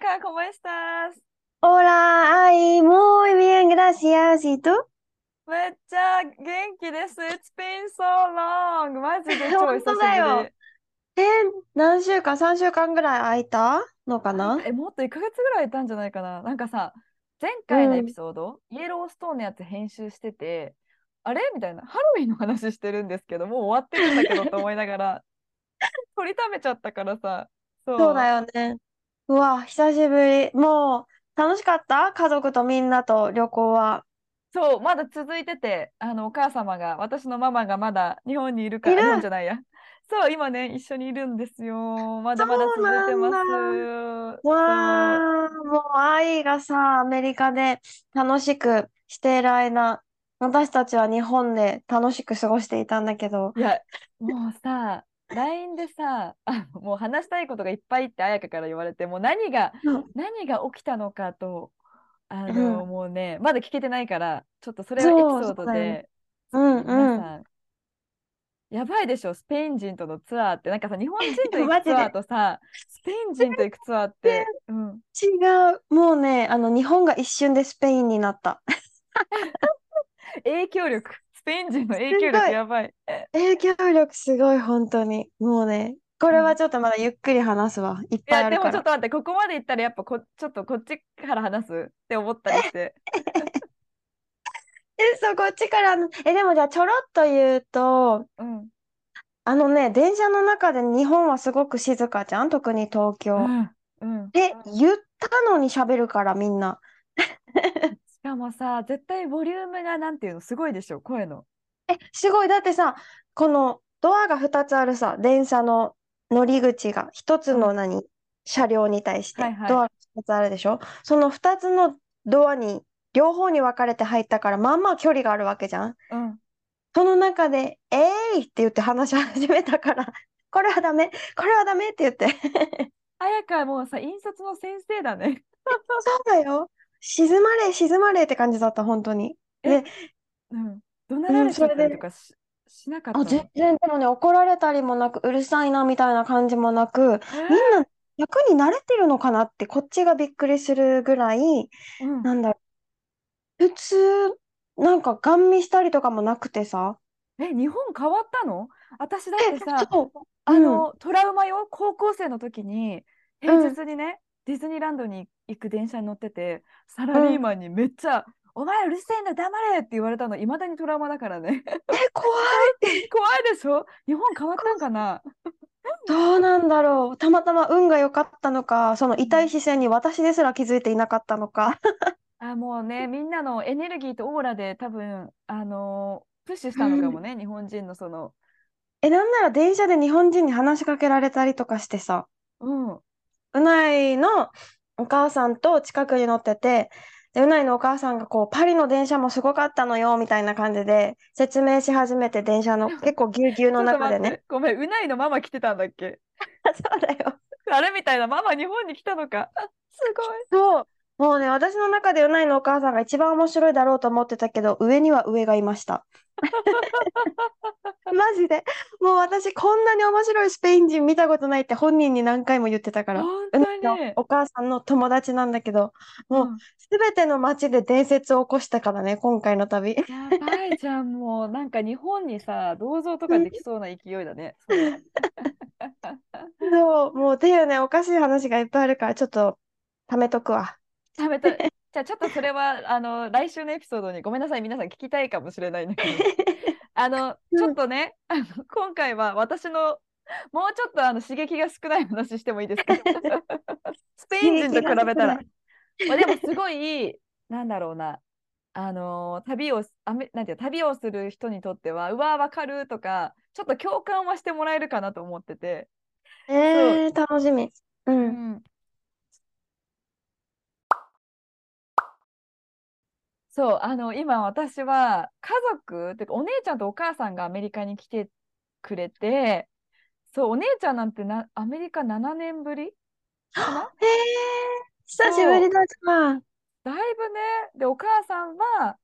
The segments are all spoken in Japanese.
Ayaka, ¿cómo estás? Hola, ay, muy bien, gracias. ¿Y tú? めっちゃ元気です。It's been so long! マジで超久しぶ本当だより。え、何週間 ?3 週間ぐらい空いたのかなえ、もっと1ヶ月ぐらいいたんじゃないかな?なんかさ、前回のエピソード、イエローストーンのやつ編集してて、あれ？みたいな、ハロウィンの話してるんですけど、もう終わってるんだけどと思いながら、取りためちゃったからさ、そう。そうだよね。うわ、久しぶり。もう、楽しかった？家族とみんなと旅行は。そう、まだ続いてて、あの、お母様が、私のママがまだ日本にいるから、いる日本じゃないや。そう、今ね、一緒にいるんですよ。まだまだ続いてます。そうわあ、もう愛がさ、アメリカで楽しくしている間、私たちは日本で楽しく過ごしていたんだけど、いや、もうさ、LINE でさ、あもう話したいことがいっぱいって彩香から言われて、もう何が、何が起きたのかと、あの、もうね、まだ聞けてないから、ちょっとそれをエピソードそううんうん。皆さん、やばいでしょ、スペイン人とのツアーって。なんかさ、日本人と 行くツアーとさ、スペイン人と行くツアーって、うん、違う。もうね、あの、日本が一瞬でスペインになった。影響力、スペイン人の影響力やばい。影響力すごい、本当に。もうね、これはちょっとまだゆっくり話すわ。いっぱいあるから。もちょっと待って、ここまで行ったらやっぱこ、ちょっとこっちから話すって思ったりして。え、そう、こっちからの、え、でもじゃあちょろっと言うと、うん。あのね、電車の中で日本はすごく静かじゃん？特に東京。うん。うん。で、言ったのに喋るからみんな。しかもさ、絶対ボリュームがなんていうの、すごいでしょ、声の。え、すごい。だってさ、このドアが2つあるさ、電車の乗り口が1つの何、車両に対してはいはいドアが2つあるでしょその2つのドアに両方に分かれて入ったから、まあまあ距離があるわけじゃん。うん。その中で、えーいって言って話し始めたから、これはダメ、これはダメって言って。彩香はもうさ、引率の先生だね。そうだよ。静まれ、静まれって感じだった、本当に。え？で、うん。怒鳴られちゃったりそれでとかし、しなかったあ、の全然でもね、怒られたりもなく、うるさいなみたいな感じもなく、え？みんな役に慣れてるのかなって、こっちがびっくりするぐらい、うん。なんだろう。普通、なんか、ガン見したりとかもなくてさ。え、日本変わったの？私だってさ。あの、トラウマよ、高校生の時に、平日にね、ディズニーランドに行く電車に乗ってて、サラリーマンにめっちゃ、お前うるせえんだ、黙れって言われたの、いまだにトラウマだからね。え、怖い。怖いでしょ？日本変わったんかな？どうなんだろう。たまたま運が良かったのか、その痛い視線に私ですら気づいていなかったのか。あ、もうね、みんなのエネルギーとオーラで多分、あのープッシュしたのかもね、日本人のその、え、なんなら電車で日本人に話しかけられたりとかしてさ。うん、うないのお母さんと近くに乗ってて、でうないのお母さんがこう、パリの電車もすごかったのよ、みたいな感じで説明し始めて、電車の結構ぎゅうぎゅうの中でね。ごめん、うないのママ来てたんだっけ？そうだよ。あれみたいな、ママ日本に来たのか？すごい。そう。もうね、私の中でうないのお母さんが一番面白いだろうと思ってたけど、上には上がいました。マジで。もう私こんなに面白いスペイン人見たことないって本人に何回も言ってたから。本当に。お母さんの友達なんだけど、もううんすべての街で伝説を起こしたからね、今回の旅。やばいじゃん、もうなんか日本にさ、銅像とかできそうな勢いだね。そう、もうっていうね、おかしい話がいっぱいあるから、ちょっと貯めとくわ。食べたい。じゃあちょっとそれはあの来週のエピソードにごめんなさい、皆さん聞きたいかもしれないんだけど、あのちょっとね、あの今回は私のもうちょっとあの刺激が少ない話してもいいですか？スペイン人と比べたら。まあ、でもすごい、なんだろうな、あのー旅をあめなんていうの旅をする人にとっては、うわー、わかるとか、ちょっと共感はしてもらえるかなと思ってて、えー、楽しみ。う。うんそう、あの、今私は家族、てかお姉ちゃんとお母さんがアメリカに来てくれて、そう、お姉ちゃんなんてな、アメリカ7年ぶりかな？えー、久しぶりだじゃん。だいぶね、で、お母さんは、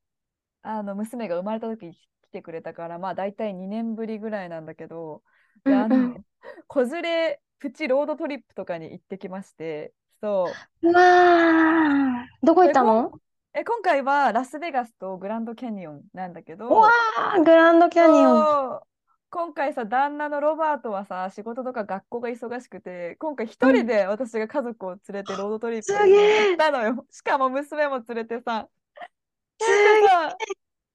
あの、娘が生まれた時に来てくれたから、まあ、大体2年ぶりぐらいなんだけど、で、あの、うんうん。子連れプチロードトリップとかに行ってきまして、そう。うわー、どこ行ったの？え、今回はラスベガスとグランドキャニオンなんだけうわど、ー、グランドキャニオン。今回さ、旦那のロバートはさ、仕事とか学校が忙しくて、今回一人うん。で私が家族を連れてロードトリッすプに行ったのよ。しかも娘も連れてさ、すげ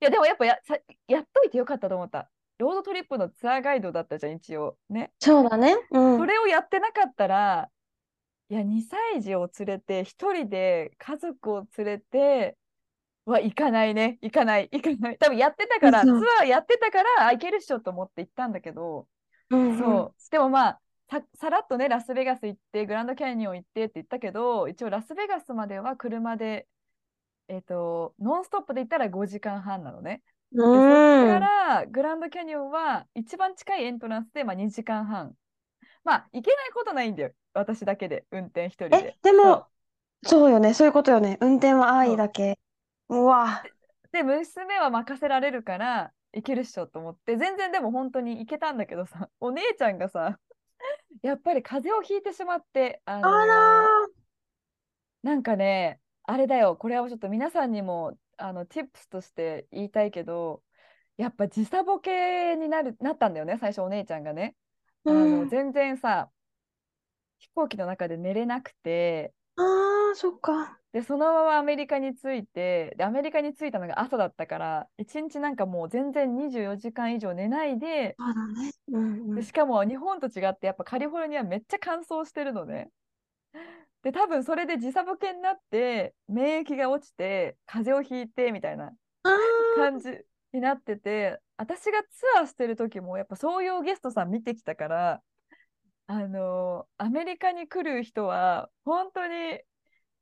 いやでもやっぱや、さ、やっといてよかったと思った。ロードトリップのツアーガイドだったじゃん、一応。ね。そうだね。うん。それをやってなかったら、いや、2歳児を連れて、一人で家族を連れて、は行かないね。行かない。行かない。多分やってたから、ツ。アーやってたから、あ、行けるっしょと思って行ったんだけど、うんうん。そう。でもまあ、さ、さらっとね、ラスベガス行って、グランドキャニオン行ってって言ったけど、一応ラスベガスまでは車で、えっと、ノンストップで行ったら5時間半なのね。うで、そっかーん。らグランドキャニオンは一番近いエントランスで、まあ、2時間半。まあ、行けないことないんだよ。私だけで、運転一人え、で。そう。でも、そうよね。そういうことよね。運転は愛だけ。うわ。で、娘は任せられるから、行けるっしょと思って、全然でも本当に行けたんだけどさ、お姉ちゃんがさ、やっぱり風邪をひいてしまって、ああらのー。ーなんかね、あれだよ、これはちょっと皆さんにも、あの、tips として言いたいけど、やっぱ時差ボケになる、なったんだよね、最初お姉ちゃんがね。うあの、ん。全然さ、飛行機の中で寝れなくて、ああ、そっか。で、そのままアメリカに着いて、で、アメリカに着いたのが朝だったから、一日なんかもう全然24時間以上寝ないで、そうだね。うんうで、ん。しかも日本と違って、やっぱカリフォルニアめっちゃ乾燥してるのね。で、多分それで時差ボケになって、免疫が落ちて、風邪をひいてみたいな感じになってて、私がツアーしてる時も、やっぱそういうゲストさん見てきたから、あのーアメリカに来る人は、本当に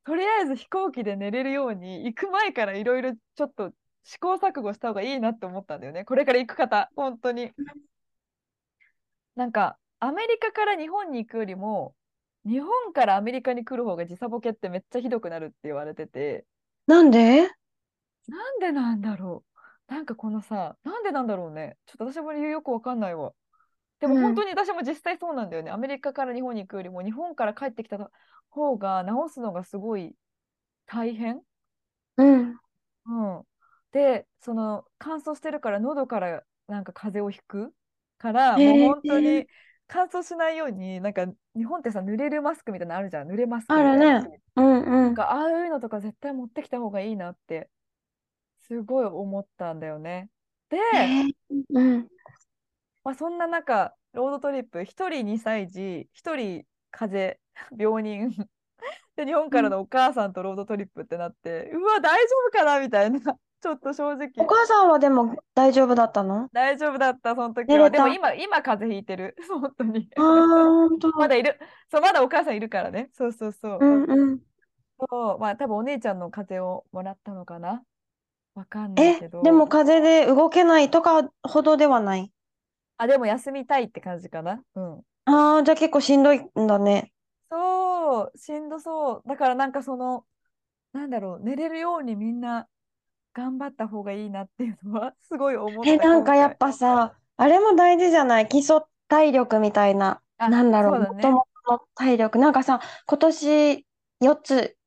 とりあえず飛行機で寝れるように行く前からいろいろちょっと試行錯誤した方がいいなって思ったんだよね。これから行く方、本当に。なんかアメリカから日本に行くよりも、日本からアメリカに来る方が時差ボケってめっちゃひどくなるって言われてて、なんで？なんでなんだろう。なんかこのさ、なんでなんだろうね。ちょっと私も理由よくわかんないわ。でもうん。本当に私も実際そうなんだよね。アメリカから日本に行くよりも、日本から帰ってきた方が治すのがすごい大変うん。うん。で、その乾燥してるから喉からなんか風邪をひくからもうへ本当え、に乾燥しないようになんか日本ってさ濡れるマスクみたいなのあるじゃん濡れマスクあみたいなるね。うんうん。なんかああいうのとか絶対持ってきた方がいいなってすごい思ったんだよねで、うん。まあ、そんな中ロードトリップ1人2歳児1人風邪 病人 で日本からうんのお母さんとロードトリップってなってうわ大丈夫かなみたいな ちょっと正直お母さんはでも大丈夫だったの？大丈夫だった、その時は。でも。今、今風邪ひいてる。本当に。まだいる。そう、まだお母さんいるからね。そうそうそうう。んうん。そう、まあ多分お姉ちゃんの風邪をもらったのかな。わかんないえ、けでもど。風邪で動けないとかほどではない。あ、でも休みたいって感じかな。うん。ああ、じゃあ結構しんどいんだね。そう、しんどそう。だからなんかその、なんだろう、寝れるようにみんな頑張った方がいいなっていうのは すごい思っえ、た、なんかやっ。ぱさ、あれも大事じゃない？基礎体力みたいな。あ、なんだろう、もと。もとの体力。なんかさ、今年4つ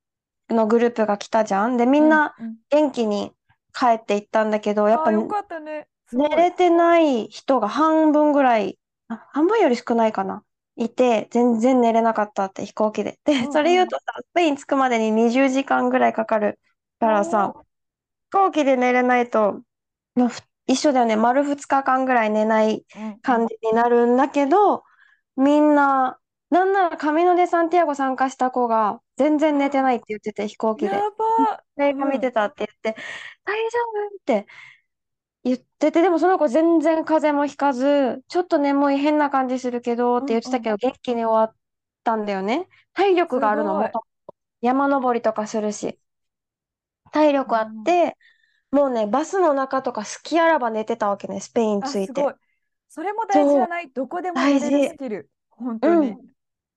のグループが来たじゃん？で、みうん、んなうん。元気に帰っていったんだけど、やっぱよかったね。す寝。れてない人が半分ぐらい、あ、半分より少ないかな。いて、全然寝れなかったって飛行機で。で、うんうん。それ言うとさ、スペイン着くまでに20時間ぐらいかかるからさ。飛行機で寝れないと、まあ、ふ一緒だよね。丸2日間ぐらい寝ないうんうん。感じになるんだけど、みんな、なんならカミノデ・サンティアゴ参加した子が全然寝てないって言ってて、飛行機で。やば。映画見うん。てたって言って、大丈夫って。言ってて、でもその子全然風邪もひかず、ちょっと眠い変な感じするけどって言ってたけど、元気に終わったんだよね。体力があるの、もともと。山登りとかするし。体力あって、もうね、バスの中とか好きあらば寝てたわけね、スペインあ、ついて。すごい。それも大事じゃない？どこでも寝れ大事るスキル。本当に。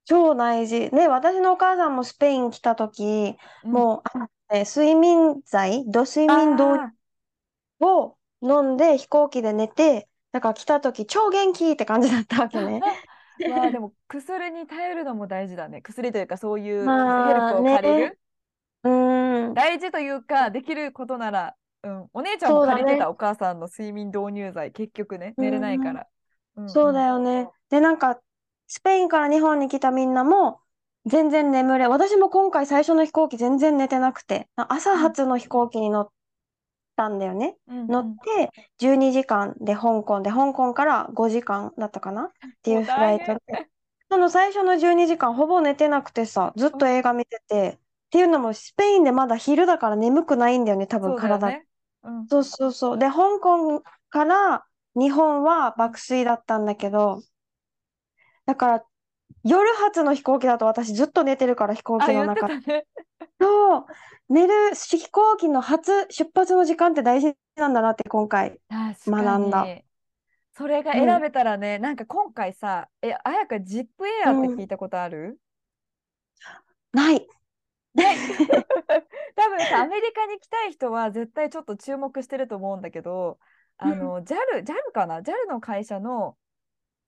超大事。ね、私のお母さんもスペイン来た時、うんもう、あね睡眠剤、ド睡眠導あを飲んで飛行機で寝て、だから来た時超元気って感じだったわけね。ーわあ、でも薬に頼るのも大事だね。薬というかそういうヘルまあプを借りねる。うん。大事というか、できることなら、うん、お姉ちゃんもそうだね借りてた、お母さんの睡眠導入剤、結局ね、寝れないから。うんそうだよね。で、なんか、スペインから日本に来たみんなも、全然眠れ。私も今回最初の飛行機全然寝てなくて、朝発の飛行機に乗ったんだよね。うんうん乗って12時間で香港で、香港から5時間だったかな？っていうフライトで。その最初の12時間ほぼ寝てなくてさ、ずっと映画見てて、っていうのもスペインでまだ昼だから眠くないんだよね、多分そう。ね。うんそうそうそう。で、香港から日本は爆睡だったんだけど、だから夜発の飛行機だと私ずっと寝てるから飛行あ、機の中たね。そう、寝る飛行機の初出発の時間って大事なんだなって今回。確学んだ。それが選べたらね、なんか今回さ、え、あやかジップエアって聞いたことある、ない。多分さ、アメリカに来たい人は絶対ちょっと注目してると思うんだけど、あの、JAL、JAL かな ?JAL の会社の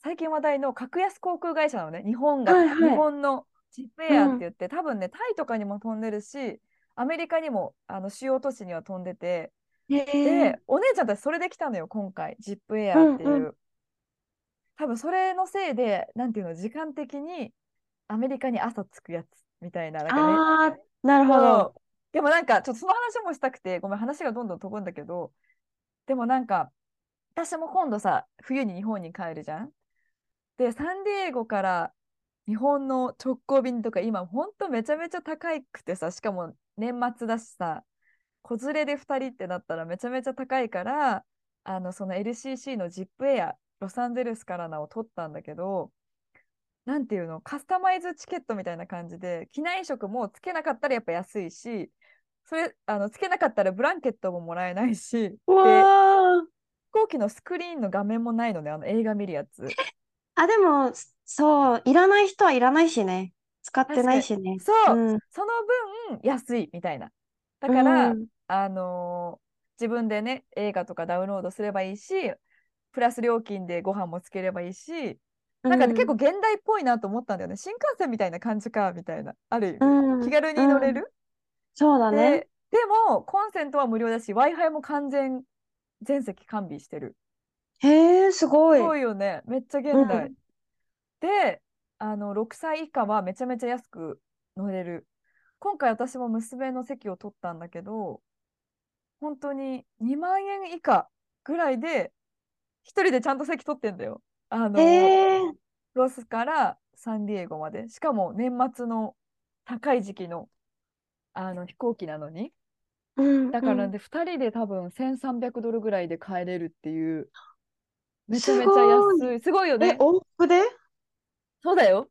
最近話題の格安航空会社なのね。日本が、はいはい日本のジップエアって言って、多分ね、タイとかにも飛んでるし、アメリカにもあの主要都市には飛んでて、へえで、お姉ちゃんたちそれで来たのよ、今回、ジップエアっていう。うんう多分それのせいで、なんていうの、時間的にアメリカに朝着くやつみたいな、なんかね。ああ、なるほそど。うでもなんか、ちょっとその話もしたくて、ごめん、話がどんどん飛ぶんだけど、でもなんか、私も今度さ、冬に日本に帰るじゃん。で、サンディエゴから日本の直行便とか、今、ほんとめちゃめちゃ高くてさ、しかも年末だしさ、子連れで2人ってなったらめちゃめちゃ高いから、あの、その LCC のジップエア、ロサンゼルスからのを取ったんだけど、なんていうの、カスタマイズチケットみたいな感じで、機内食もつけなかったらやっぱ安いし、それ、あの、つけなかったらブランケットももらえないし。飛行機のスクリーンの画面もないのね、あの映画見るやつ。あ、でも、そう、いらない人はいらないしね。使ってないしね。そう、うん。その分安いみたいな。だから、うんあのー自分でね、映画とかダウンロードすればいいし、プラス料金でご飯もつければいいし、なんかね、結構現代っぽいなと思ったんだよね。新幹線みたいな感じか、みたいな。ある意味。うん、気軽に乗れうんる、そうだね。で、でも、コンセントは無料だし、Wi-Fi も完全、全席完備してる。へえ、すごい。すごいよね。めっちゃ現代。うんで、あの、6歳以下はめちゃめちゃ安く乗れる。今回私も娘の席を取ったんだけど、本当に2万円以下ぐらいで、一人でちゃんと席取ってんだよ。あの、ロスからサンディエゴまで。しかも年末の高い時期の、あの飛行機なのに。うん、だからうんで、2人で多分1300ドルぐらいで帰れるっていう、めちゃめちゃ安い。すごいよえ、ね。往復で？そうだよ。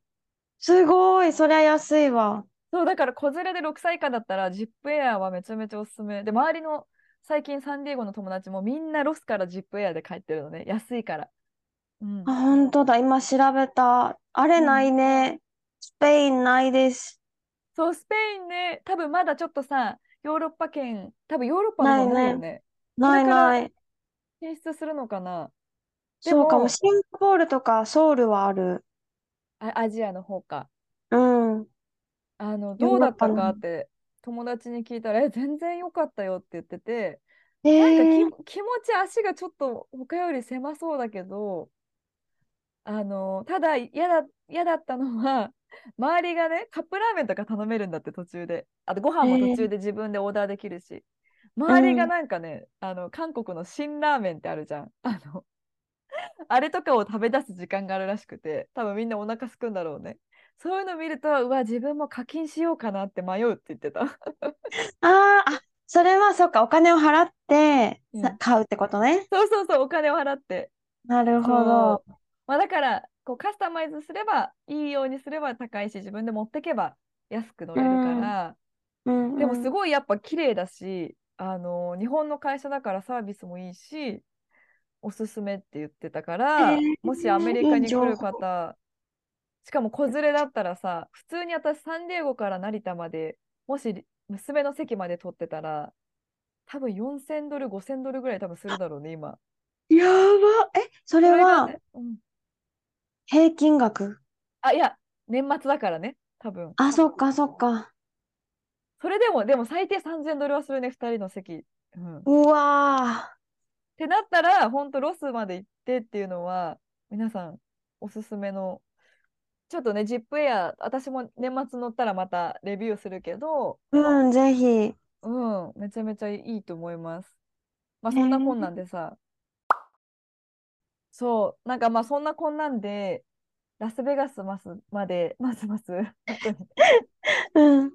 すごい、そりゃ安いわ。そう、だから子連れで6歳以下だったら、ジップエアはめちゃめちゃおすすめ。で、周りの最近サンディエゴの友達もみんなロスからジップエアで帰ってるのね。安いから。うんあ、。本当だ、今調べた。あれうんないね。スペインないです。そう、スペインね、多分まだちょっとさ、ヨーロッパ圏、多分ヨーロッパの方ないよね。ないこれからない。進出するのかなでそうかも。もシンガポールとかソウルはある。あアジアの方か。うん。あの、ヨどうだったーロッパのかって友達に聞いたら、え、全然良かったよって言ってて、えなんか気持ち足がちょっと他より狭そうだけど、あの、ただ嫌だ、嫌だったのは、周りがね、カップラーメンとか頼めるんだって途中で。あとご飯も途中で自分でオーダーできるし。周りがなんかね、あの、韓国の辛ラーメンってあるじゃん。あの、あれとかを食べ出す時間があるらしくて、多分みんなお腹すくんだろうね。そういうの見ると、うわ、自分も課金しようかなって迷うって言ってた。あーあ、それはそっか、お金を払ってさうん買うってことね。そうそうそう、お金を払って。なるほそど。う。まあ、だから、こうカスタマイズすれば、いいようにすれば高いし、自分で持ってけば安く乗れるから、うんでもすい。ごいやっぱ綺麗だし、あの日本の会社だからサービスもいいし、おすすめって言ってたから、へーもしアメリカに来る方、しかも子連れだったらさ、普通に私サンディエゴから成田まで、もし娘の席まで取ってたら、多分4000ドル、5000ドルぐらい多分するだろうね、今。やば。え、それはね、うん、平均額？あ、いや、年末だからね、多分。あ、そっかそっか。それでも、でも最低3000ドルはするね、2人の席。うん、っうわてなったら、本当ロスまで行ってっていうのは、皆さんおすすめの、ちょっとね、ジップエア、私も年末乗ったらまたレビューするけど、ー。うん、ぜひ。うん、めちゃめちゃいいと思います。まあそんなこんなんでさ、そう、なんかまあそんなこんなんで、ラスベガスますまで、ますます、うん。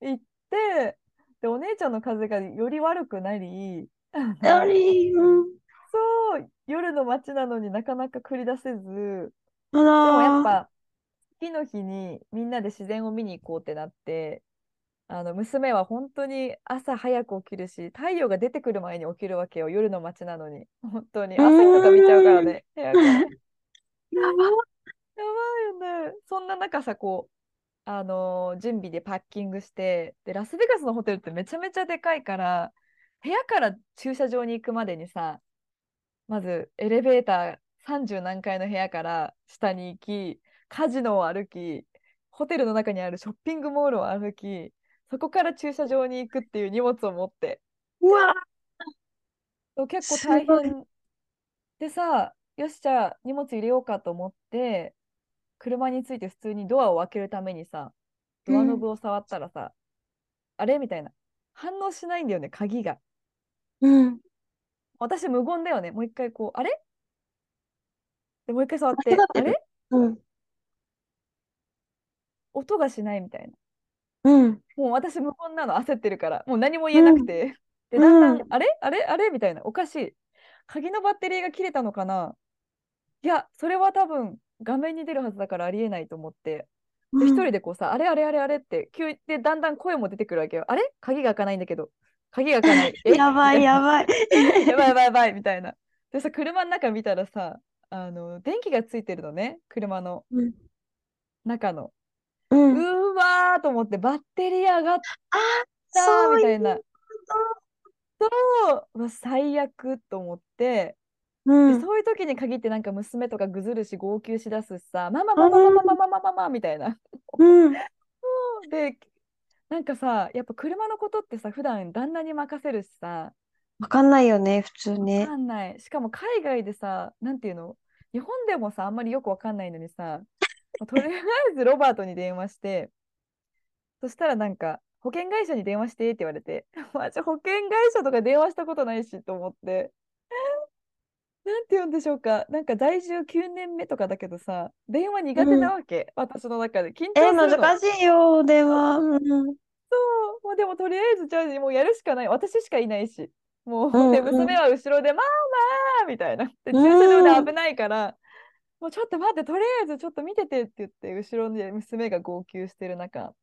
行って、で、お姉ちゃんの風邪がより悪くなり、あのあり、うん。そう、夜の街なのになかなか繰り出せず、あでもやらっぱ、次の日にみんなで自然を見に行こうってなって、あの娘は本当に朝早く起きるし、太陽が出てくる前に起きるわけよ、夜の街なのに。本当に。朝日とか見ちゃうからね、部屋から。やばやば。いよね。そんな中さ、こう、あのー準備でパッキングして、で、ラスベガスのホテルってめちゃめちゃでかいから、部屋から駐車場に行くまでにさ、まずエレベーター30何階の部屋から下に行き、カジノを歩き、ホテルの中にあるショッピングモールを歩き、そこから駐車場に行くっていう荷物を持って、うわ結構大変。でさ、よし、じゃあ荷物入れようかと思って、車について普通にドアを開けるためにさ、ドアノブを触ったらさ、あれ？みたいな。反応しないんだよね、鍵が。うん。私無言だよね。もう一回こう、あれ？でもう一回触って、間違ってるあれ？うん。音がしないみたいな。うん。もう私無言なの焦ってるから、もう何も言えなくて。で、だんだん、うんあれ？あれ？あれ？みたいな。おかしい。鍵のバッテリーが切れたのかな？いや、それは多分画面に出るはずだからありえないと思って。で、一人でこうさ、あれ？あれ？あれ？あれ？って、急でだんだん声も出てくるわけよ。あれ？鍵が開かないんだけど。鍵が開かない。え？やばい やばい。やばいやばいやばいみたいな。でさ、車の中見たらさ、あの、電気がついてるのね、車のうん。中の。う。うんーわーと思って、バッテリー上がったそみたいな。そううわ最悪と思って、うん。でそういう時に限ってなんか娘とかぐずるし号泣しだすしさ、マママママママママママみたいな。うん。で、なんかさ、やっぱ車のことってさ、普段旦那に任せるしさ、わかんないよね、普通わね。かんない。しかも海外でさ、なんていうの？日本でもさ、あんまりよくわかんないのにさ、とりあえず ロバートに電話して、そしたらなんか、保険会社に電話してって言われて、マジ保険会社とか電話したことないしと思って、なんて言うんでしょうか、なんか在住9年目とかだけどさ、電話苦手なわけ、私の中で。緊張え、するの。難しいよ、電話。うん。そう、もうでもとりあえずじゃあもうやるしかない。私しかいないし。もう、で、うんうん娘は後ろで、ママみたいな。で、駐うん車場で危ないから、もうちょっと待って、とりあえずちょっと見ててって言って、後ろで娘が号泣してる中、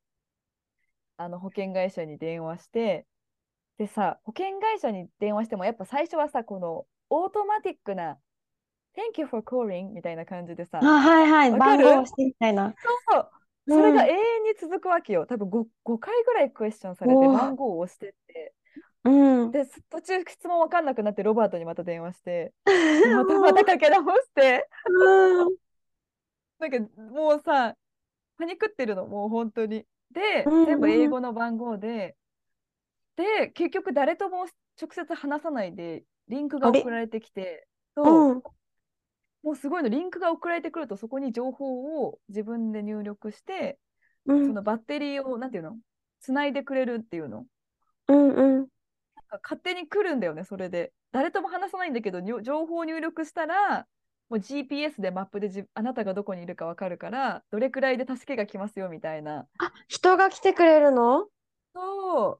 あの保険会社に電話して、でさ、保険会社に電話しても、やっぱ最初はさ、このオートマティックな、Thank you for calling みたいな感じでさ、あ、はいはい。番号をしてみたいな。そうそれがうん永遠に続くわけよ。多分 5, 5回ぐらいクエスチョンされて番号を押してって。うん。で、す途中質問わかんなくなってロバートにまた電話して、でまたまたかけ直して、うん。なんかもうさ、パニクってるの、もう本当に。で、うんうん全部英語の番号で、で、結局誰とも直接話さないで、リンクが送られてきて、そううん。もうすごいの、リンクが送られてくると、そこに情報を自分で入力して、うん。そのバッテリーを、なんていうの？つないでくれるっていうの？うんうん。なんか勝手に来るんだよね、それで。誰とも話さないんだけど、情報を入力したら、もう GPS でマップでじあなたがどこにいるかわかるから、どれくらいで助けが来ますよみたいな。あ、人が来てくれるの？そう。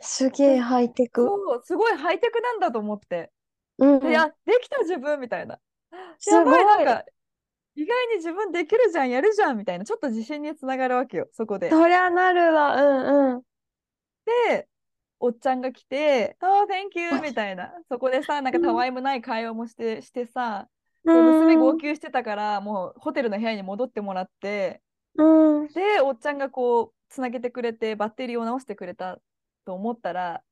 すげえハイテク。そう、すごいハイテクなんだと思って。うん。で、あ、できた自分みたいな。すやばい、ごい。なんか、意外に自分できるじゃん、やるじゃんみたいな、ちょっと自信につながるわけよ、そこで。そりゃなるわ。うんうん。で、おっちゃんが来て、あー、Thank you みたいな。そこでさ、なんかたわいもない会話もして、してさ、うで娘号ん。泣してたから、もうホテルの部屋に戻ってもらって、うん。で、おっちゃんがこう、つなげてくれて、バッテリーを直してくれたと思ったら、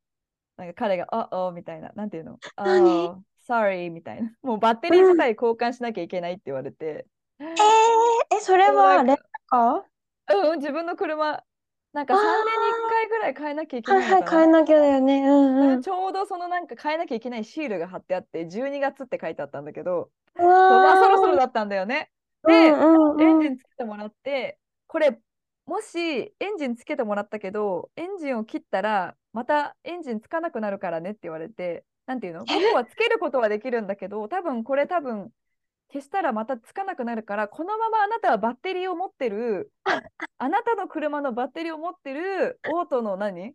なんか彼が、あおみたいな、なんていうの？あ何ー、sorry みたいな。もうバッテリー自体交換しなきゃいけないって言われて、えー、え、それはレンタか、カー？うんうん、自分の車、なんかあ3年に1回ぐらい変えなきゃいけあ、ははい、ない。変えなきゃだよね。うんうん。でちょうどそのなんか変えなきゃいけないシールが貼ってあって、12月って書いてあったんだけど、うそう、まあそろそろわだったんだよね。ー。で、うんエンうんうん。ジンつけてもらって、これ、もしエンジンつけてもらったけど、エンジンを切ったら、またエンジンつかなくなるからねって言われて、なんていうの？向こうはつけることはできるんだけど、多分これ多分消したらまたつかなくなるから、このままあなたはバッテリーを持ってる、あなたの車のバッテリーを持ってるオートの何？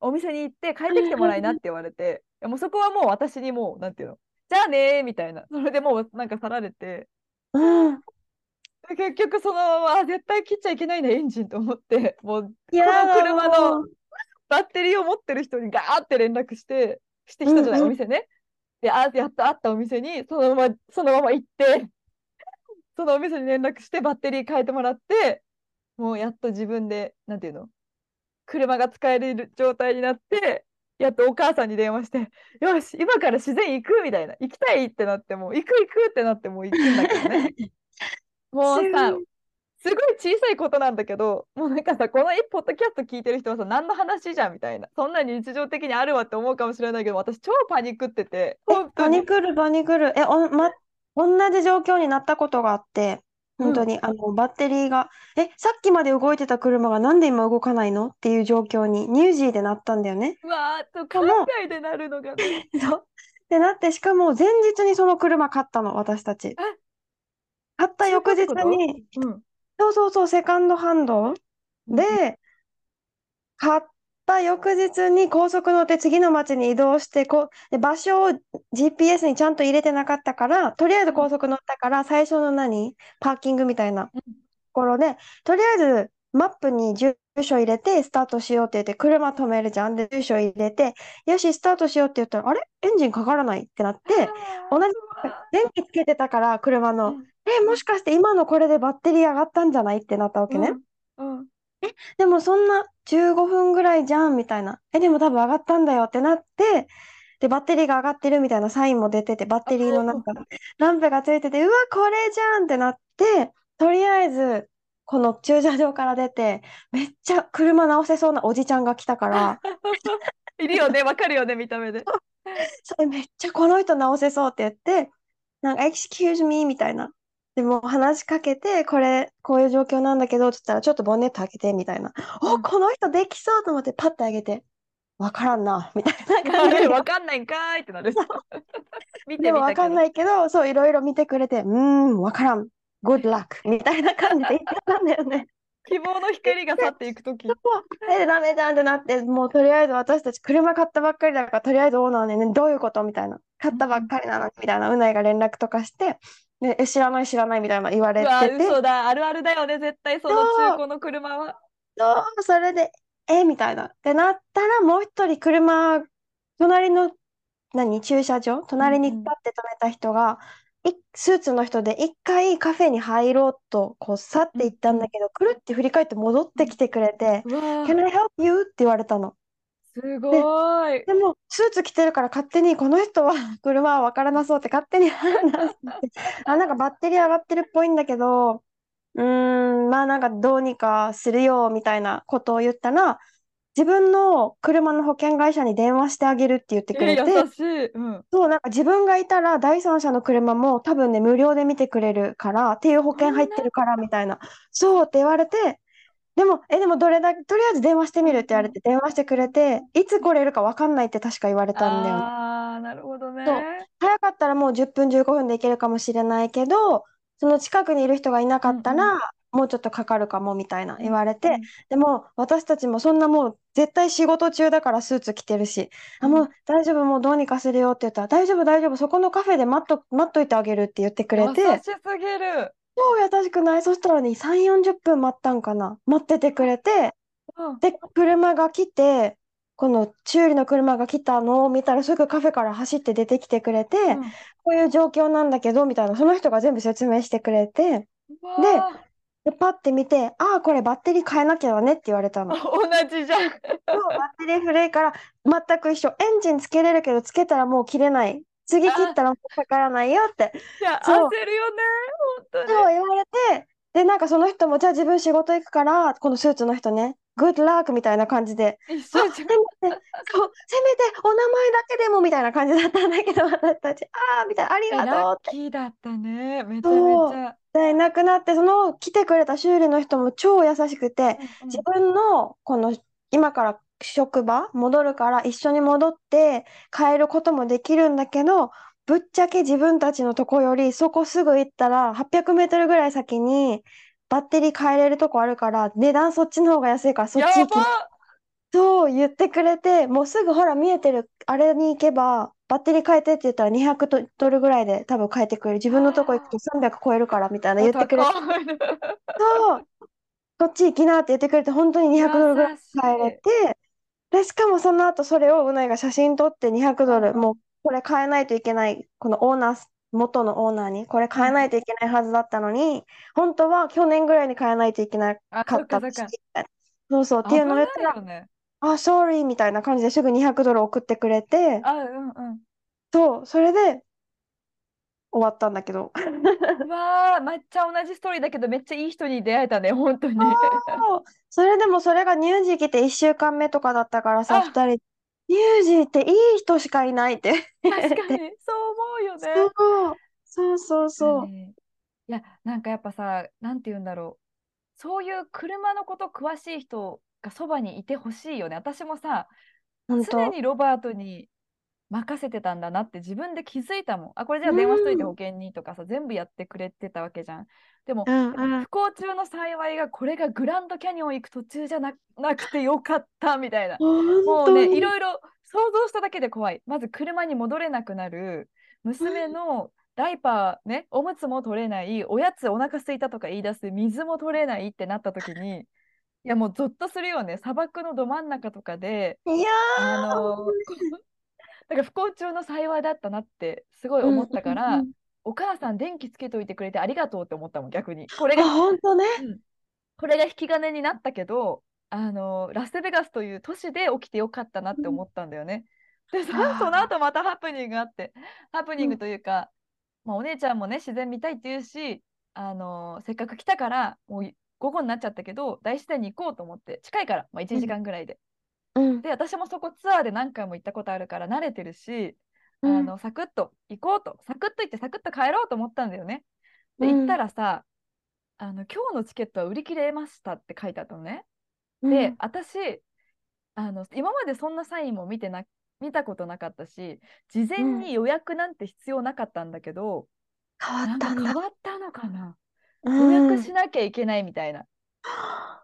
お店に行って帰ってきてもらいなって言われて、もうそこはもう私にもう、なんていうの？じゃあねーみたいな。それでもうなんか去られて、うん。で結局そのままあ絶対切っちゃいけないなエンジンと思ってもうこの車の。バッテリーを持ってる人にガーって連絡してして人じゃない、うんうん。お店ね。であやっと会ったお店にそのままそのまま行ってそのお店に連絡してバッテリー変えてもらってもうやっと自分でなんていうの車が使える状態になってやっとお母さんに電話して「よし今から自然行く」みたいな「行きたい」ってなってもう「行く行く」ってなってもう行くんだけどね もうさすごい小さいことなんだけど、もうなんかさ、この一ポッドキャスト聞いてる人はさ、何の話じゃんみたいな。そんな日常的にあるわって思うかもしれないけど、私超パニックってて。パニクる、パニクる。え、お、ま、同じ状況になったことがあって、本当に、あの、バッテリーが、え、さっきまで動いてた車がなんで今動かないのっていう状況に、ニュージーでなったんだよね。うわーっとかも海外でなるのがね。そう。ってなって、しかも前日にその車買ったの、私たち。買った翌日に、うん。そうそうそう、セカンドハンドで、買った翌日に高速乗って次の町に移動してこうで場所を GPS にちゃんと入れてなかったからとりあえず高速乗ったから最初の何？パーキングみたいなところでとりあえずマップに住所入れてスタートしようって言って車止めるじゃんで住所入れてよしスタートしようって言ったらあれ？エンジンかからないってなって同じ電気つけてたから車のうんえもしかして今のこれでバッテリー上がったんじゃないってなったわけね？うん。うん。でもそんな15分ぐらいじゃんみたいな。え、でも多分上がったんだよってなって、で、バッテリーが上がってるみたいなサインも出てて、バッテリーのなんかランプがついてて、うわ、これじゃんってなって、とりあえず、この駐車場から出て、めっちゃ車直せそうなおじちゃんが来たから、いるよね、わかるよね、見た目で。それめっちゃこの人直せそうって言って、なんか、excuse me みたいな。でも話しかけて、これ、こういう状況なんだけど、って言ったら、ちょっとボンネット開けて、みたいな。お、うんこの人できそうと思って、パッてあげて、わからんな、みたいな感じで。わかんないんかーいってなる。見てでもみたけど。わかんないけど、そう、いろいろ見てくれて、うーん、わからん。Good luck みたいな感じで言ってたんだよね。希望の光が去っていくとき。え、ダメだってなって、もうとりあえず私たち車買ったばっかりだから、とりあえずオーナーにね、どういうことみたいな。買ったばっかりなのみたいな、うないが連絡とかして、で、え知らない知らないみたいな言われうわ、てて、嘘だ。あるあるだよね、絶対その中古の車は。そう、それで、えみたいな。ってなったら、もう一人車、隣の、何、駐車場？隣にうんうんパッて止めた人が、いスーツの人で一回カフェに入ろうと、こう、去っていったんだけど、くるって振り返って戻ってきてくれて、うわ Can I help you? って言われたの。すごい。でも、スーツ着てるから勝手に、この人は車は分からなそうって勝手に判断して、あ、なんかバッテリー上がってるっぽいんだけど、うーん、まあなんかどうにかするよ、みたいなことを言ったら、自分の車の保険会社に電話してあげるって言ってくえれて、優しい。うん。そう、なんか自分がいたら第三者の車も多分ね、無料で見てくれるから、っていう保険入ってるから、みたいな。そうって言われて、でも、え、でもどれだけ、とりあえず電話してみるって言われて、電話してくれて、いつ来れるか分かんないって確か言われたんだよね。ああ、なるほどね。早かったらもう10分15分で行けるかもしれないけど、その近くにいる人がいなかったら、もうちょっとかかるかもみたいな言われて、うん。でも私たちもそんなもう絶対仕事中だからスーツ着てるし、あ、うん。もう大丈夫、もうどうにかするよって言ったら、大丈夫、大丈夫、そこのカフェで待っと、待っといてあげるって言ってくれて、優しすぎる。超優しくない？そしたらね、3、40分待ったんかな。待っててくれて、うん。で、車が来て、この修理の車が来たのを見たらすぐカフェから走って出てきてくれて、うん。こういう状況なんだけど、みたいな、その人が全部説明してくれて、うわーで、パッて見て、ああ、これバッテリー変えなきゃだねって言われたの。そう、同じじゃん。バッテリー古いから全く一緒。エンジンつけれるけど、つけたらもう切れない。次切ったらもうかからないよって。いや、そう焦るよね。本当に。そう言われて、で、なんかその人も、じゃあ自分仕事行くから、このスーツの人ね、グッドラックみたいな感じで。せめて、そう、せめてお名前だけでもみたいな感じだったんだけど、私たち、ああ、みたいな、ありえ、がとうラッって。キーだったね。めちゃめちゃ。で、いなくなって、その来てくれた修理の人も超優しくて、うん自分のこの今から職場戻るから一緒に戻って変えることもできるんだけど、ぶっちゃけ自分たちのとこよりそこすぐ行ったら800メートルぐらい先にバッテリー変えれるとこあるから値段そっちの方が安いからそっやち行きばそう言ってくれて、もうすぐほら見えてるあれに行けばバッテリー変えてって言ったら200ドルぐらいで多分変えてくれる。自分のとこ行くと300超えるからみたいな言ってくれて。そう、こっち行きなって言ってくれて、本当に200ドルぐらい変えれて、で、しかもその後それをうないが写真撮って200ドル、もうこれ変えないといけない、このオーナー、元のオーナーに、これ変えないといけないはずだったのに、本当は去年ぐらいに変えないといけなあ、かそっったっか。そうそう、っていうのを言ったら、ね。あ、sorry みたいな感じですぐ200ドル送ってくれて、あ、うんうん。そう、それで終わったんだけど。う わあ、めっちゃ同じストーリーだけど、めっちゃいい人に出会えたね、本当に。それでもそれが乳児来て1週間目とかだったからさ、あ2人、乳児っていい人しかいないって確かに、そう思うよね。そう、そうそう。ねいや、なんかやっぱさ、なんて言うんだろう。そういう車のこと詳しい人がそばにいてほしいよね。私もさ。常にロバートに任せてたんだなって自分で気づいたもん。あ、これじゃあ電話しといてうん保険にとかさ、全部やってくれてたわけじゃん。でも、うんうん不幸中の幸いがこれがグランドキャニオン行く途中じゃななくてよかったみたいな。もうね、いろいろ想像しただけで怖い。まず車に戻れなくなる、娘のダイパーね、おむつも取れない、おやつお腹空いたとか言い出す、水も取れないってなった時に、いやもうゾッとするよね。砂漠のど真ん中とかで、いやあー、のだから不幸中の幸いだったなってすごい思ったから、うんうんうんお母さん電気つけといてくれてありがとうって思ったもん、逆に。これがあ、本当ね。うんこれが引き金になったけど、あのラスベガスという都市で起きてよかったなって思ったんだよね。でその後またハプニングがあってハプニングというか、まあ、お姉ちゃんもね自然見たいって言うし、あのせっかく来たからもう午後になっちゃったけど大自然に行こうと思って近いから、まあ、1時間ぐらいで。うん。で私もそこツアーで何回も行ったことあるから慣れてるし、うんあのサクッと行こうとサクッと行ってサクッと帰ろうと思ったんだよね。でうん行ったらさ、あの今日のチケットは売り切れましたって書いてあったのね。うんで、私あの今までそんなサインも見てな見たことなかったし事前に予約なんて必要なかったんだけど、変わった。変わったのかな、うん予約しなきゃいけないみたいな。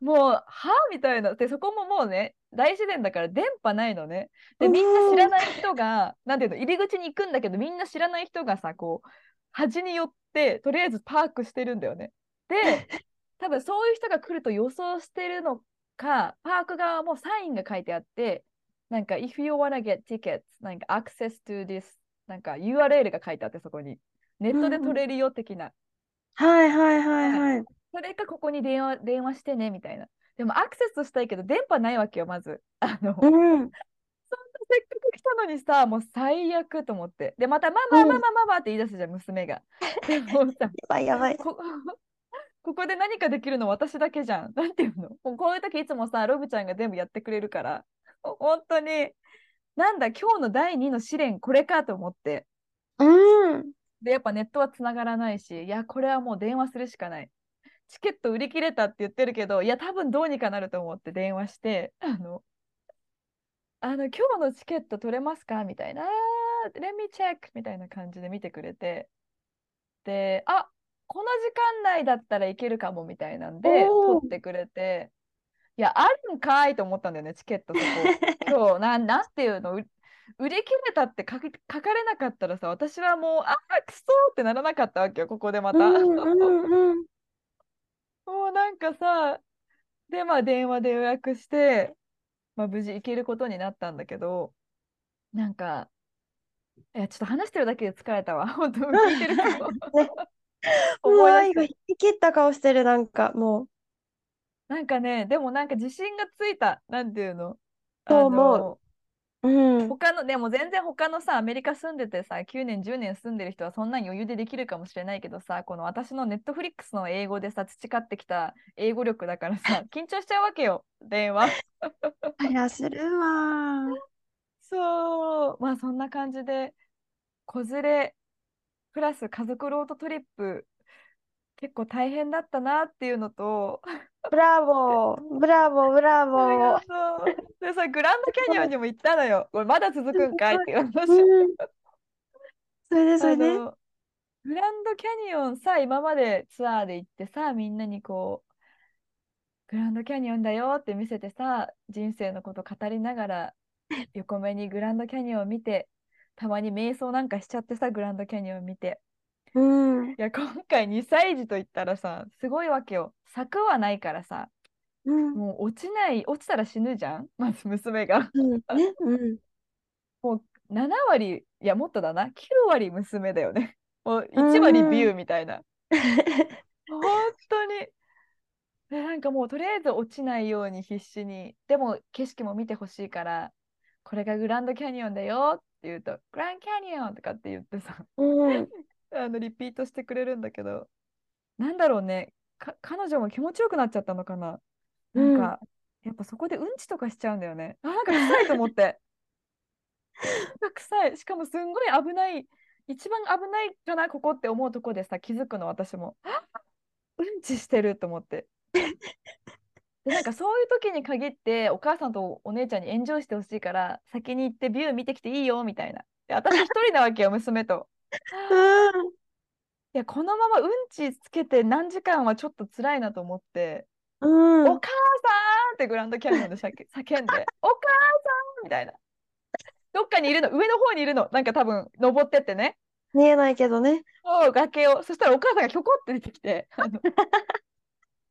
もうはみたいな。でそこももうね大自然だから電波ないのね。でみんな知らない人がなんていうの？入り口に行くんだけどみんな知らない人がさこう端に寄ってとりあえずパークしてるんだよね。で 多分そういう人が来ると予想してるのかパーク側もサインが書いてあってなんか If you wanna get tickets なんか access to this なんか URL が書いてあってそこに。ネットで取れるよ的な。はいはいはい。はい。それかここに電話電話してねみたいな。でもアクセスしたいけど電波ないわけよ、まず。あの、せっかうん。く来たのにさ、もう最悪と思って。で、またママうんママママって言い出すじゃん、娘が。でもさ、やばいやばい。こ ここで何かできるの私だけじゃん。なんていうの？もうこういう時いつもさ、ロブちゃんが全部やってくれるから、本当に、なんだ、今日の第2の試練これかと思って。うん。で、やっぱネットはつながらないし、いや、これはもう電話するしかない。チケット売り切れたって言ってるけど、いや、多分どうにかなると思って電話して、あの、あの、今日のチケット取れますか？みたいな、let me check みたいな感じで見てくれて、で、あこの時間内だったらいけるかもみたいなんで取ってくれていやあるんかいと思ったんだよねチケットそこ 今日なんなんていうの？う売り切れたって書かれなかったらさ私はもうあくそーってならなかったわけよここでまた。うんうんうん。もうなんかさでまあ電話で予約して、まあ、無事行けることになったんだけどなんかいやちょっと話してるだけで疲れたわ。本当聞いてる人も。ね 思いが引き切った顔してる、なんかもなんかねでもなんか自信がついた。なんていうの？そう思うう。うん。他のでも全然他のさアメリカ住んでてさ9年10年住んでる人はそんなに余裕でできるかもしれないけどさこの私のネットフリックスの英語でさ培ってきた英語力だからさ 緊張しちゃうわけよ電話 ありゃするわ。そうまあそんな感じで子連れプラス家族ロードトリップ結構大変だったなっていうのとブラボー、ブラボー、ブラボー。でさグランドキャニオンにも行ったのよこれまだ続くんかいっていう話うん。それで、そあれで？のグランドキャニオンさ今までツアーで行ってさみんなにこうグランドキャニオンだよって見せてさ人生のこと語りながら 横目にグランドキャニオンを見てたまに瞑想なんかしちゃってさグランドキャニオンを見てうん。いや今回2歳児と言ったらさすごいわけよ柵はないからさうん。もう落ちない落ちたら死ぬじゃん？まず娘がうん。ね。うん。7割いやもっとだな9割娘だよねもう1割ビューみたいな 本当にでなんかもうとりあえず落ちないように必死にでも景色も見てほしいからこれがグランドキャニオンだよって言うとグランドキャニオンとかって言ってさうん。あのリピートしてくれるんだけどなんだろうね。か彼女も気持ちよくなっちゃったのかな。なんか、やっぱそこでうんちとかしちゃうんだよね。あなんか臭いと思って。臭い。しかもすんごい危ない一番危ないかなここって思うとこでさ気づくの私も。あうんちしてると思って。でなんかそういう時に限ってお母さんとお姉ちゃんにエンジョイしてほしいから先に行ってビュー見てきていいよみたいな。で私一人なわけよ娘と。うん。いやこのままうんちつけて何時間はちょっと辛いなと思ってうん。お母さんってグランドキャニオンで叫 叫んで、お母さんみたいな。どっかにいるの、上の方にいるの、なんか多分登ってってね、見えないけどね。もう崖を、そしたらお母さんがひょこって出てきて、あの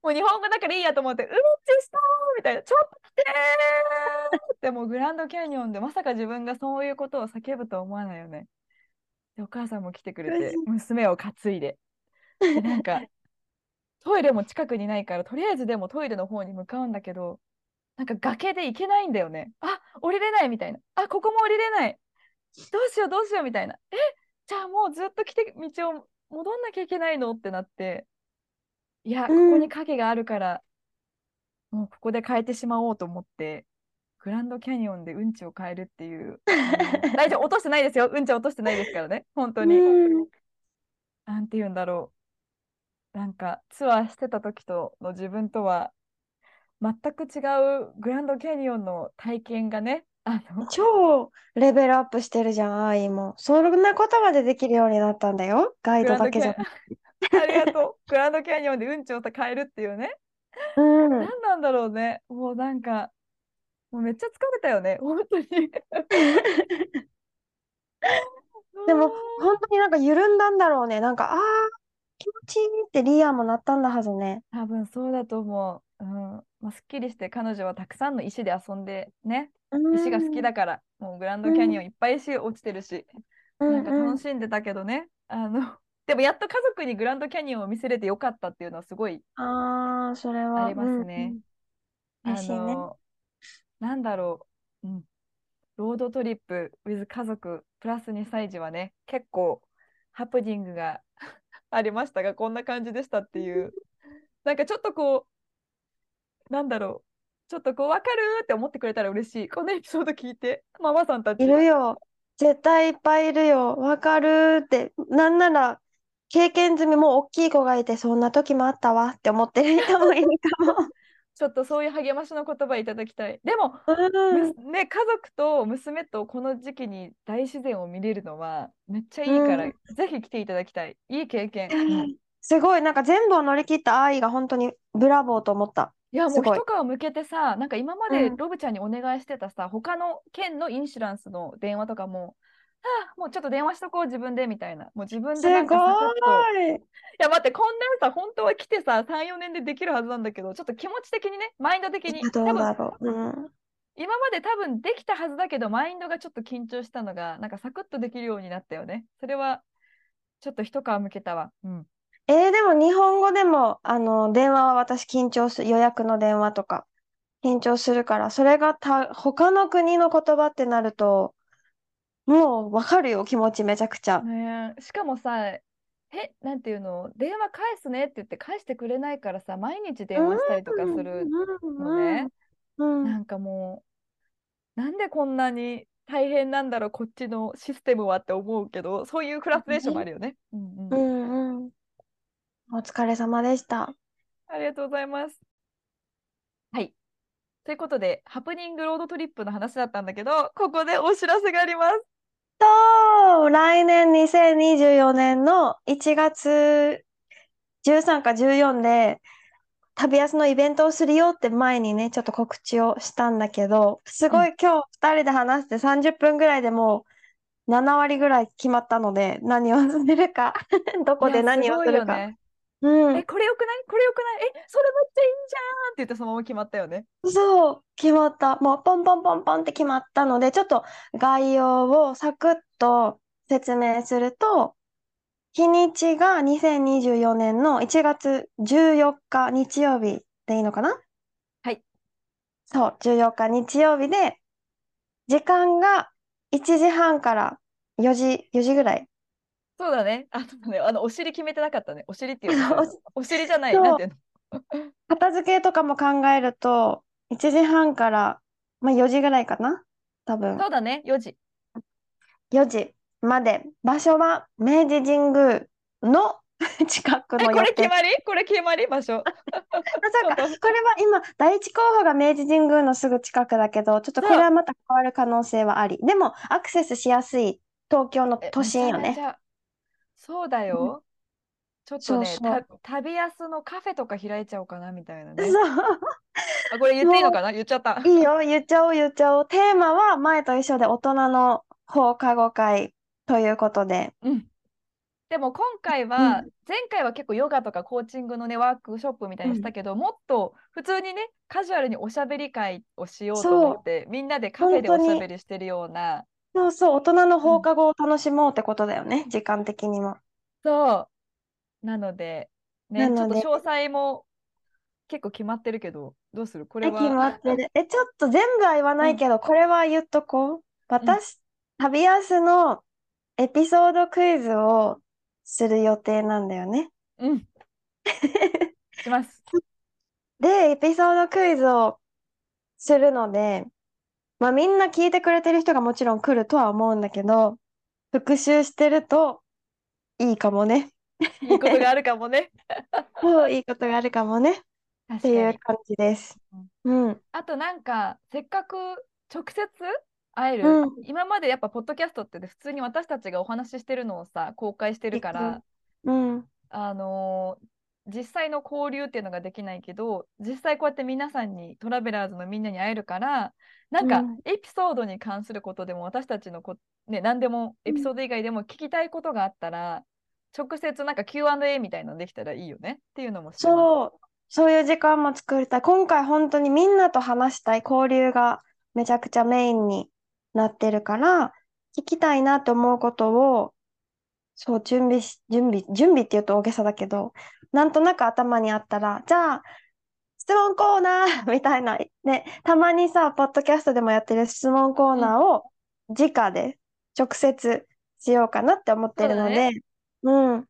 もう日本語だからいいやと思って、うんちしたーみたいな、ちょっと来てーってもうグランドキャニオンでまさか自分がそういうことを叫ぶとは思わないよね。で、お母さんも来てくれて、娘を担いで、でなんか トイレも近くにないからとりあえずでもトイレの方に向かうんだけどなんか崖で行けないんだよね。あ降りれないみたいな。あここも降りれない。どうしようどうしようみたいな。えじゃあもうずっと来て道を戻んなきゃいけないの？ってなって。いやこうん。こに影があるから、もうここで変えてしまおうと思ってグランドキャニオンでうんちを変えるっていう 大丈夫落としてないですようんちは落としてないですからね 本当に。うん。なんて言うんだろう。なんかツアーしてた時との自分とは全く違うグランドキャニオンの体験がね、あの超レベルアップしてるじゃん、愛も。そんなことまでできるようになったんだよ。ガイドだけじゃなありがとう。グランドキャニオンでうんちをさ変えるっていうね。くうん。何なんだろうね。もうなんか、もうめっちゃ疲れたよね。本当に。でも、本当になんか緩んだんだろうね。なんか、あー、気持ちいいってリアもなったんだはずね。多分そうだと思う。うん。まあ、すっきりして彼女はたくさんの石で遊んでね。石が好きだから、もうグランドキャニオンいっぱい石落ちてるし、うんなんか楽しんでたけどね。あの、でもやっと家族にグランドキャニオンを見せれてよかったっていうのはすごい、ああ、それは。ありますねあうんうん。嬉しいね。の、なんだろう、うん。ロードトリップ with 家族プラス2歳児はね、結構ハプニングが ありましたが、こんな感じでしたっていう。なんかちょっとこう、なんだろう、ちょっとこう、わかるって思ってくれたら嬉しい。このエピソード聞いて、ママさんたち。いるよ。絶対いっぱいいるよ。わかるって。なんなら、経験済みも大きい子がいて、そんな時もあったわって思ってる人もいるかも。ちょっとそういう励ましの言葉いただきたい。でも、うんむね、家族と娘とこの時期に大自然を見れるのはめっちゃいいから、うんぜひ来ていただきたい。いい経験。うんすごい、なんか全部を乗り切った愛が本当にブラボーと思った。いやもう一皮向けてさなんか今まうんでロブちゃんにお願いしてたさ、他の県のインシュランスの電話とかも、はあ、もうちょっと電話しとこう自分でみたいなもう自分すでなんかサクッとごい。いや待ってこんなんさ本当は来てさ34年でできるはずなんだけどちょっと気持ち的にねマインド的にどうだろう。うん。今まで多分できたはずだけどマインドがちょっと緊張したのがなんかサクッとできるようになったよねそれはちょっと一皮向けたわうんえー、でも日本語でも、あの、電話は私緊張する、予約の電話とか、緊張するから、それがた、他の国の言葉ってなると、もうわかるよ、気持ちめちゃくちゃ。ねえしかもさえなんていうの？電話返すねって言って返してくれないからさ毎日電話したりとかするのね、うん。なんかもうなんでこんなに大変なんだろうこっちのシステムはって思うけどそういうフラストレーションもあるよね。うんうんうんうん。お疲れ様でした。ありがとうございます。はい。ということで、ハプニングロードトリップの話だったんだけど、ここでお知らせがあります。と、来年2024年の1月13か14で、旅安のイベントをするよって前にね、ちょっと告知をしたんだけど、すごい今日2人で話して30分ぐらいでもう7割ぐらい決まったので、何をするか、どこで何をするか。うんえ、これよくない？これよくない？え、それめっちゃいいじゃんって言ってそのまま決まったよね。そう、決まった。もうポンポンポンポンって決まったので、ちょっと概要をサクッと説明すると、日にちが2024年の1月14日日曜日でいいのかな？はい。そう、14日日曜日で、時間が1時半から4時、4時ぐらい。そうだね。あとね、あの、お尻決めてなかったね。お尻っていうか そうお尻じゃない。そうなんていうの？片付けとかも考えると、1時半から、まあ、4時ぐらいかな？多分。そうだね。4時。4時まで場所は明治神宮の 近くえ、これ決まり？これ決まり？場所。まさかちょっとこれは今第一候補が明治神宮のすぐ近くだけどちょっとこれはまた変わる可能性はありでもアクセスしやすい東京のえ都心よねそうだよ。ちょっとね、そうそう。た旅安のカフェとか開いちゃおうかなみたいなね。そあ、これ言っていいのかな？言っちゃった。ういいよ。言っちゃおう言っちゃおう。テーマは前と一緒で大人の放課後会ということで。うん。でも今回は、前回は結構ヨガとかコーチングのね、ワークショップみたいにしたけど、もっと普通にね、カジュアルにおしゃべり会をしようと思って、みんなでカフェでおしゃべりしてるような、そうそう大人の放課後を楽しもうってことだよね時間的にもそう。なので、ね、ちょっとなので詳細も結構決まってるけど、どうする？これえ、決まは。ってる。え、ちょっと全部は言わないけど、これは言っとこう。私、旅安のエピソードクイズをする予定なんだよね。うん。します。で、エピソードクイズをするので、まあみんな聞いてくれてる人がもちろん来るとは思うんだけど、復習してるといいかもね。いいことがあるかもね。そう、いいことがあるかもね。って。いう感じです。うん。あとなんか、せっかく直接会える、うん今までやっぱポッドキャストって普通に私たちがお話ししてるのをさ、公開してるから、うん。あのー実際の交流っていうのができないけど、実際こうやって皆さんに、トラベラーズのみんなに会えるから、なんかうんエピソードに関することでも私たちのこ、ね、何でもエピソード以外でも聞きたいことがあったら、直接なんか Q&A みたいなのできたらいいよねっていうのも。そう、そういう時間も作りたい。今回本当にみんなと話したい交流がめちゃくちゃメインになってるから、聞きたいなと思うことを、そう、準備し、準備、準備って言うと大げさだけど、なんとなく頭にあったら、じゃあ、質問コーナー みたいな、ね、たまにさ、ポッドキャストでもやってる質問コーナーを直で直接しようかなって思ってるのそうだで、うん。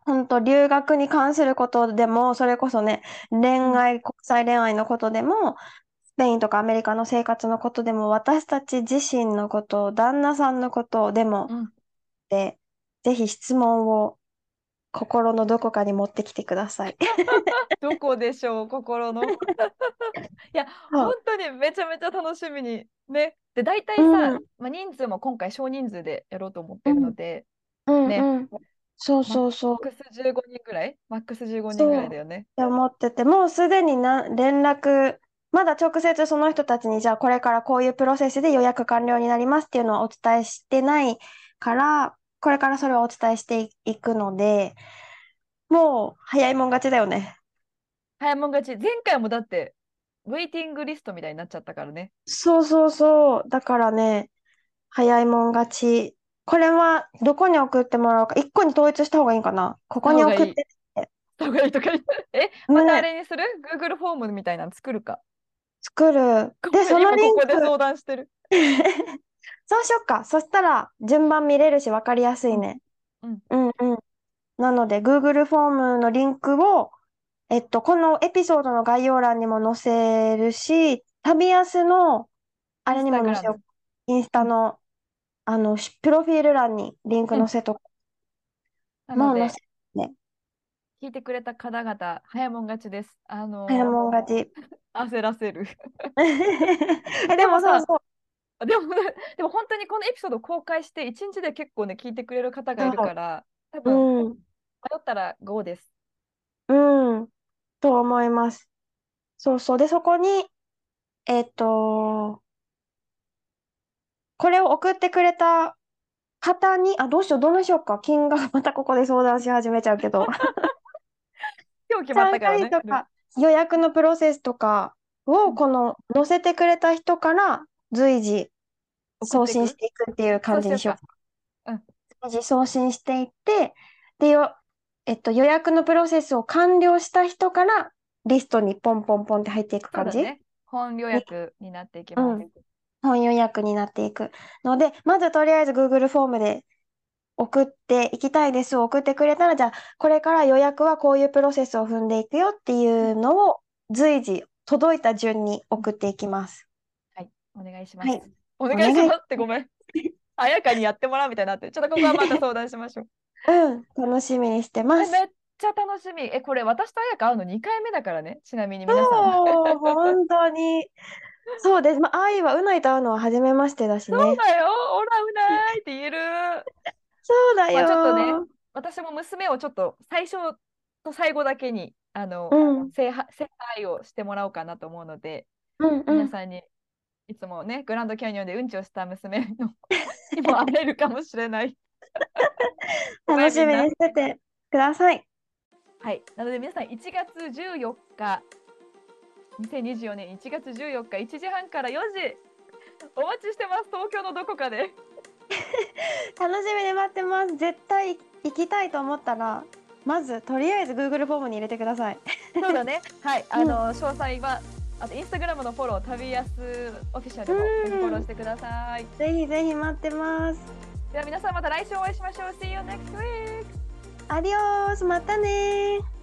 本当留学に関することでも、それこそね、恋愛、国際恋愛のことでも、スペインとかアメリカの生活のことでも、私たち自身のこと、旦那さんのことでも、うん。で、ぜひ質問を心のどこかに持ってきてください。どこでしょう、心の？いや、本当にめちゃめちゃ楽しみに。ね。で、大体さ、うんまあ、人数も今回少人数でやろうと思ってるので、うんねうんそうそうそう。マックス15人ぐらい？マックス15人ぐらいだよね。って思ってて、もうすでにな連絡、まだ直接その人たちに、じゃあこれからこういうプロセスで予約完了になりますっていうのはお伝えしてないから、これからそれをお伝えしていくので、もう早いもん勝ちだよね。早いもん勝ち。前回もだって、ウェイティングリストみたいになっちゃったからね。そうそうそう。だからね、早いもん勝ち。これはどこに送ってもらうか。一個に統一した方がいいんかな。ここに送って。した方がいいとか言って。え、またあれにする ?Google フォームみたいなの作るか。作る。で、その今リンクここで相談してる。そうしよっか。そしたら順番見れるし分かりやすいね。うんうんうん。なので、Google フォームのリンクを、えっと、このエピソードの概要欄にも載せるし、旅安の、あれにも載せよう。インスタの、あの、しプロフィール欄にリンク載せとく。もう載せ、聞いてくれた方々、早もん勝ちです。あのー早もん勝ち。焦らせる。え、でもそうそう。でも、でも本当にこのエピソード公開して、一日で結構ね、聞いてくれる方がいるから、多分、うん。迷ったら GO です。うん。と思います。そうそう。で、そこに、えっと、これを送ってくれた方に、あ、どうしよう、どうしようか。金額またここで相談し始めちゃうけど。今日決まったからね。とか予約のプロセスとかを、この載せてくれた人から随時送信していく？っていう感じにしようそうしようかうん。随時送信していって、でよ、えっと、予約のプロセスを完了した人からリストにポンポンポンって入っていく感じ？だね。本予約になっていきます。うん。本予約になっていくので、まずとりあえず Google フォームで送っていきたいです。を送ってくれたら、じゃあこれから予約はこういうプロセスを踏んでいくよっていうのを随時届いた順に送っていきます。はい、お願いします。はいお願いしますってごめん。あやかにやってもらうみたいになってる。ちょっとここは また相談しましょう。うん、楽しみにしてます。えめっちゃ楽しみ。え、これ私とあやか会うの2回目だからね。ちなみに皆さん。そう、本当に。そうです。まあ、愛はうないと会うのは初めましてだしね。そうだよ。オラうないって言える。そうだよ。まあちょっとね私も娘をちょっと最初と最後だけにあの、うん聖杯聖杯をしてもらおうかなと思うので、うんうん。皆さんにいつもねグランドキャニオンでうんちをした娘のにも会えるかもしれない。楽しみにしててください。はい、なので皆さん1月14日2024年1月14日1時半から4時お待ちしてます東京のどこかで 楽しみに待ってます。絶対行きたいと思ったら、まずとりあえず Google フォームに入れてください。そうだねはいあの、詳細はあとインスタグラムのフォロー旅安オフィシャルもフォローしてくださいぜひぜひ待ってます。では皆さんまた来週お会いしましょう See you next week アディオース、またねー。